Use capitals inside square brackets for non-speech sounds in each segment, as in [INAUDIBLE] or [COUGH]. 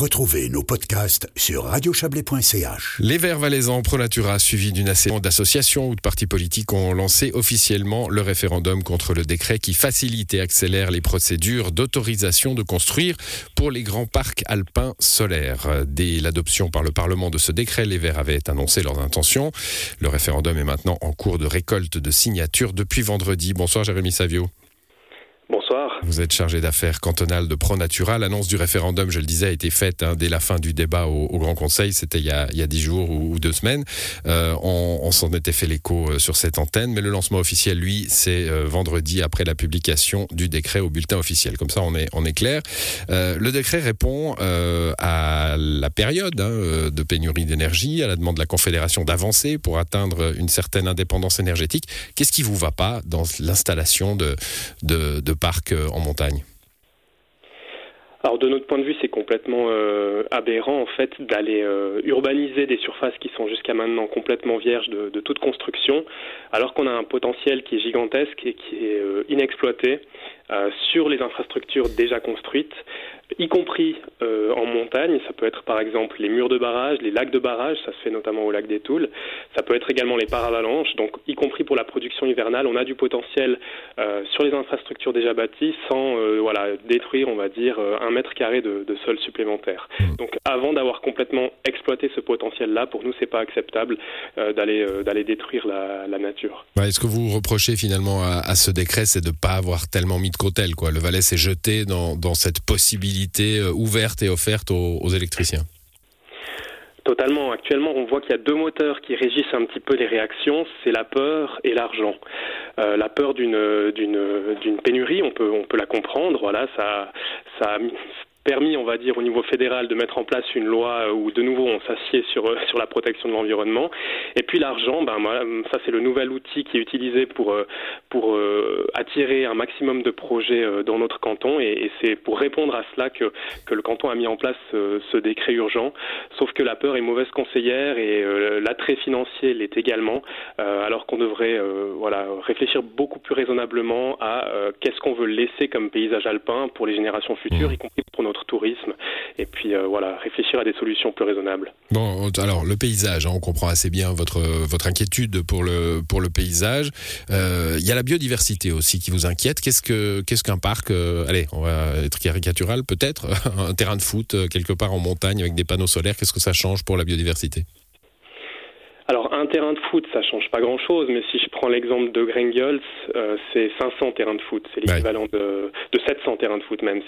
Retrouvez nos podcasts sur radiochablais.ch. Les Verts valaisans Pro Natura, suivis d'une assez d'associations ou de partis politiques, ont lancé officiellement le référendum contre le décret qui facilite et accélère les procédures d'autorisation de construire pour les grands parcs alpins solaires. Dès l'adoption par le Parlement de ce décret, les Verts avaient annoncé leurs intentions. Le référendum est maintenant en cours de récolte de signatures depuis vendredi. Bonsoir Jérémy Savio. Vous êtes chargé d'affaires cantonales de ProNatura. L'annonce du référendum, je le disais, a été faite hein, dès la fin du débat au, Grand Conseil. C'était il, y a dix jours ou, deux semaines. Euh, on, s'en était fait l'écho euh, sur cette antenne, mais le lancement officiel, lui, c'est euh, vendredi après la publication du décret au bulletin officiel. Comme ça, on est, clair. le décret répond à la période hein, de pénurie d'énergie, à la demande de la Confédération d'avancer pour atteindre une certaine indépendance énergétique. Qu'est-ce qui vous va pas dans l'installation de, de, de parcs en montagne alors de notre point de vue, c'est complètement euh, aberrant en fait d'aller euh, urbaniser des surfaces qui sont jusqu'à maintenant complètement vierges de, toute construction, alors qu'on a un potentiel qui est gigantesque et qui est inexploité sur les infrastructures déjà construites y compris euh, en montagne. Ça peut être par exemple les murs de barrage, les lacs de barrage, ça se fait notamment au lac des Toules. Ça peut être également les paravalanches, donc y compris pour la production hivernale, on a du potentiel euh, sur les infrastructures déjà bâties sans euh, voilà, détruire, on va dire, un mètre carré de, sol supplémentaire. Mmh. Donc avant d'avoir complètement exploité ce potentiel-là, pour nous, c'est pas acceptable d'aller d'aller détruire la, nature. Est-ce que vous reprochez finalement à, ce décret, c'est de ne pas avoir tellement mis de côté quoi. Le Valais s'est jeté dans, dans cette possibilité euh, ouverte et offerte aux, électriciens Totalement. Actuellement, on voit qu'il y a deux moteurs qui régissent un petit peu les réactions, c'est la peur et l'argent. Euh, la peur d'une d'une pénurie, on peut on peut la comprendre. Voilà, ça ça permis, on va dire, au niveau fédéral de mettre en place une loi où de nouveau on s'assied sur, euh, sur la protection de l'environnement. Et puis l'argent, ben, ça c'est le nouvel outil qui est utilisé pour, euh, pour euh, attirer un maximum de projets dans notre canton et, c'est pour répondre à cela que, que le canton a mis en place ce, décret urgent. Sauf que la peur est mauvaise conseillère et l'attrait financier l'est également, alors qu'on devrait voilà, réfléchir beaucoup plus raisonnablement à qu'est-ce qu'on veut laisser comme paysage alpin pour les générations futures, mmh. y compris notre tourisme, et puis euh, voilà, réfléchir à des solutions plus raisonnables. Bon, alors le paysage, hein, on comprend assez bien votre, votre inquiétude pour le, pour le paysage. Euh, il y a la biodiversité aussi qui vous inquiète. Qu'est-ce que qu'est-ce qu'un parc euh, Allez, on va être caricatural peut-être. [LAUGHS] un terrain de foot quelque part en montagne avec des panneaux solaires. Qu'est-ce que ça change pour la biodiversité? Un terrain de foot, ça change pas grand-chose, mais si je prends l'exemple de Gringles, euh, c'est 500 terrains de foot, c'est l'équivalent de, de, 700 terrains de foot même.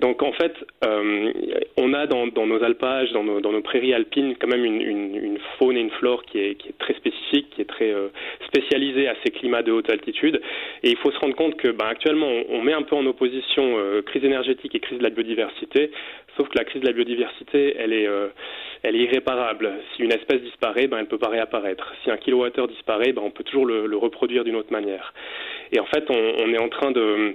Donc en fait, euh, on a dans, dans, nos alpages, dans nos, dans nos, prairies alpines, quand même une, une, une, faune et une flore qui est, qui est très spécifique, qui est très euh, spécialisée à ces climats de haute altitude. Et il faut se rendre compte que ben, actuellement, on, met un peu en opposition crise énergétique et crise de la biodiversité, sauf que la crise de la biodiversité, elle est, elle est irréparable. Si une espèce disparaît, ben, elle peut pas réapparaître. Si un kilowattheure disparaît, ben, on peut toujours le, reproduire d'une autre manière. Et en fait, on, est en train de,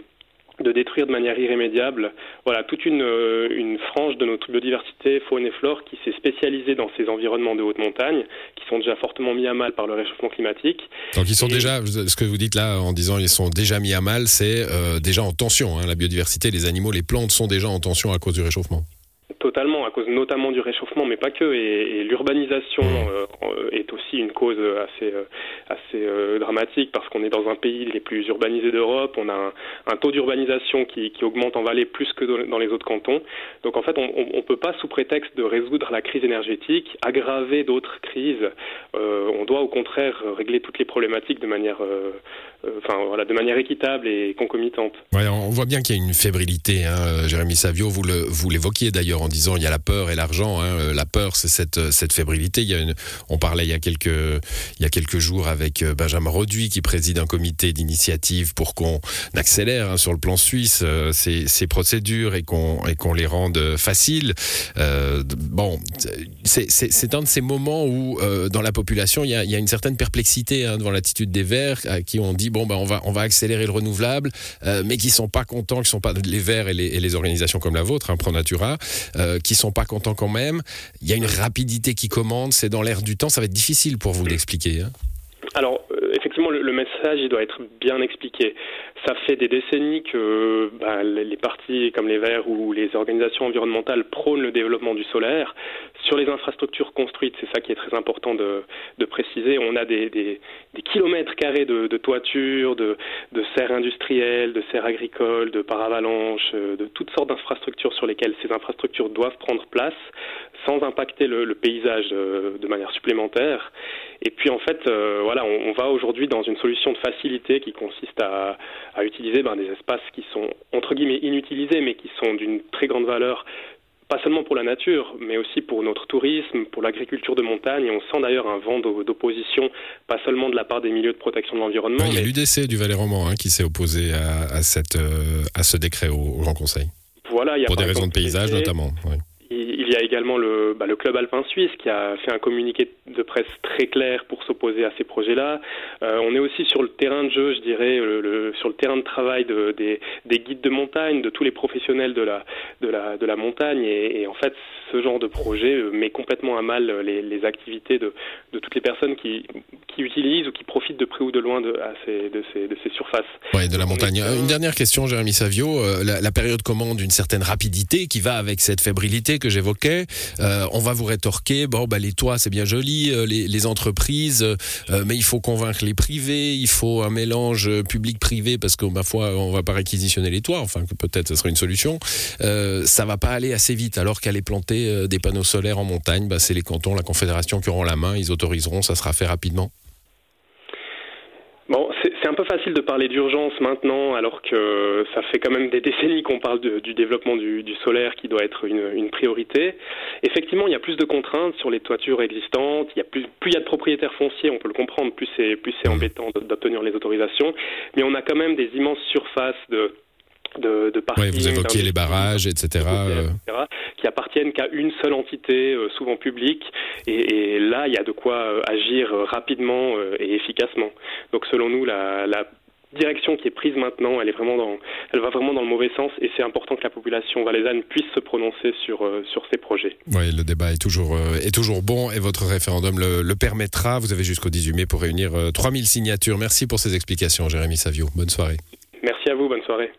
de détruire de manière irrémédiable voilà, toute une, une, frange de notre biodiversité, faune et flore, qui s'est spécialisée dans ces environnements de haute montagne, qui sont déjà fortement mis à mal par le réchauffement climatique. Donc ils sont déjà, ce que vous dites là en disant ils sont déjà mis à mal, c'est euh, déjà en tension. Hein. la biodiversité, les animaux, les plantes sont déjà en tension à cause du réchauffement. Totalement, à cause notamment du réchauffement, mais pas que. Et, l'urbanisation euh, est aussi une cause assez, euh, assez euh, dramatique parce qu'on est dans un pays les plus urbanisés d'Europe. On a un, taux d'urbanisation qui, qui, augmente en Valais plus que dans les autres cantons. Donc en fait, on ne peut pas, sous prétexte de résoudre la crise énergétique, aggraver d'autres crises. on doit au contraire régler toutes les problématiques de manière, enfin voilà, de manière équitable et concomitante. Ouais, on voit bien qu'il y a une fébrilité. Hein, Jérémy Savio, vous le, vous l'évoquiez d'ailleurs en disant il y a la peur et l'argent. Hein. Euh, la peur, c'est cette, euh, cette fébrilité. On parlait il y a quelques, il y a quelques jours avec euh, Benjamin Roduit qui préside un comité d'initiative pour qu'on accélère hein, sur le plan suisse ces, procédures et qu'on les rende faciles. Bon, c'est un de ces moments où dans la population il y a, une certaine perplexité hein, devant l'attitude des Verts à qui on dit bon ben on va on va accélérer le renouvelable, mais qui sont pas contents, qui sont pas les Verts et les, organisations comme la vôtre, ProNatura, euh, qui sont pas contents quand même. Il y a une rapidité qui commande, c'est dans l'air du temps. Ça va être difficile pour vous d'expliquer. Hein. Alors, le, message il doit être bien expliqué. Ça fait des décennies que bah, les partis comme les Verts ou les organisations environnementales prônent le développement du solaire. Sur les infrastructures construites, c'est ça qui est très important de, préciser. On a des, kilomètres carrés de, de toitures, de, de serres industrielles, de serres agricoles, de paravalanches, euh, de toutes sortes d'infrastructures sur lesquelles ces infrastructures doivent prendre place sans impacter le, paysage euh, de manière supplémentaire. Et puis en fait, euh, voilà, on, va aujourd'hui dans une solution de facilité qui consiste à, utiliser ben, des espaces qui sont entre guillemets inutilisés, mais qui sont d'une très grande valeur pas seulement pour la nature, mais aussi pour notre tourisme, pour l'agriculture de montagne. Et on sent d'ailleurs un vent d'opposition, pas seulement de la part des milieux de protection de l'environnement. il y a l'UDC du Valais Roman hein, qui s'est opposé à, cette, euh, à ce décret au, Grand Conseil. Voilà, il y a pour des raisons de paysage notamment. Il y a également le, bah, le, Club Alpin Suisse qui a fait un communiqué de presse très clair pour s'opposer à ces projets-là. Euh, on est aussi sur le terrain de jeu, je dirais, le, sur le terrain de travail de, des, des, guides de montagne, de tous les professionnels de la, de la, de la montagne. Et, en fait, ce genre de projet euh, met complètement à mal les, les activités de, de, toutes les personnes qui, qui utilisent ou qui profitent de près ou de loin de, ces, de, ces, de ces surfaces. Oui, de la montagne. Une dernière question, Jérémy Savio. Euh, la, la période commande une certaine rapidité qui va avec cette fébrilité que j'évoquais euh, on va vous rétorquer, bon, bah, les toits, c'est bien joli, euh, les, entreprises, euh, mais il faut convaincre les privés, il faut un mélange public-privé, parce que, ma foi, on va pas réquisitionner les toits, enfin, que peut-être ce serait une solution. ça va pas aller assez vite, alors qu'aller planter des panneaux solaires en montagne, bah, c'est les cantons, la Confédération qui auront la main, ils autoriseront, ça sera fait rapidement. Bon, c'est un peu facile de parler d'urgence maintenant, alors que ça fait quand même des [LAUGHS] décennies qu'on parle du développement du, solaire qui doit être une, priorité. Effectivement, il y a plus de contraintes sur les toitures existantes. Il y a plus, plus il y a de propriétaires fonciers, on peut le comprendre, plus c'est plus c'est embêtant d'obtenir les autorisations. Mais on a quand même des immenses surfaces de de, de vous évoquiez les barrages, etc. Euh. Qui appartiennent qu'à une seule entité, euh, souvent publique. Et, là, il y a de quoi euh, agir rapidement et efficacement. Donc, selon nous, la, direction qui est prise maintenant, elle est vraiment dans, elle va vraiment dans le mauvais sens et c'est important que la population valaisanne puisse se prononcer sur sur ces projets. Oui, le débat est toujours est toujours bon et votre référendum le, le permettra. Vous avez jusqu'au 18 mai pour réunir 3000 signatures. Merci pour ces explications, Jérémy Savio. Bonne soirée. Merci à vous. Bonne soirée.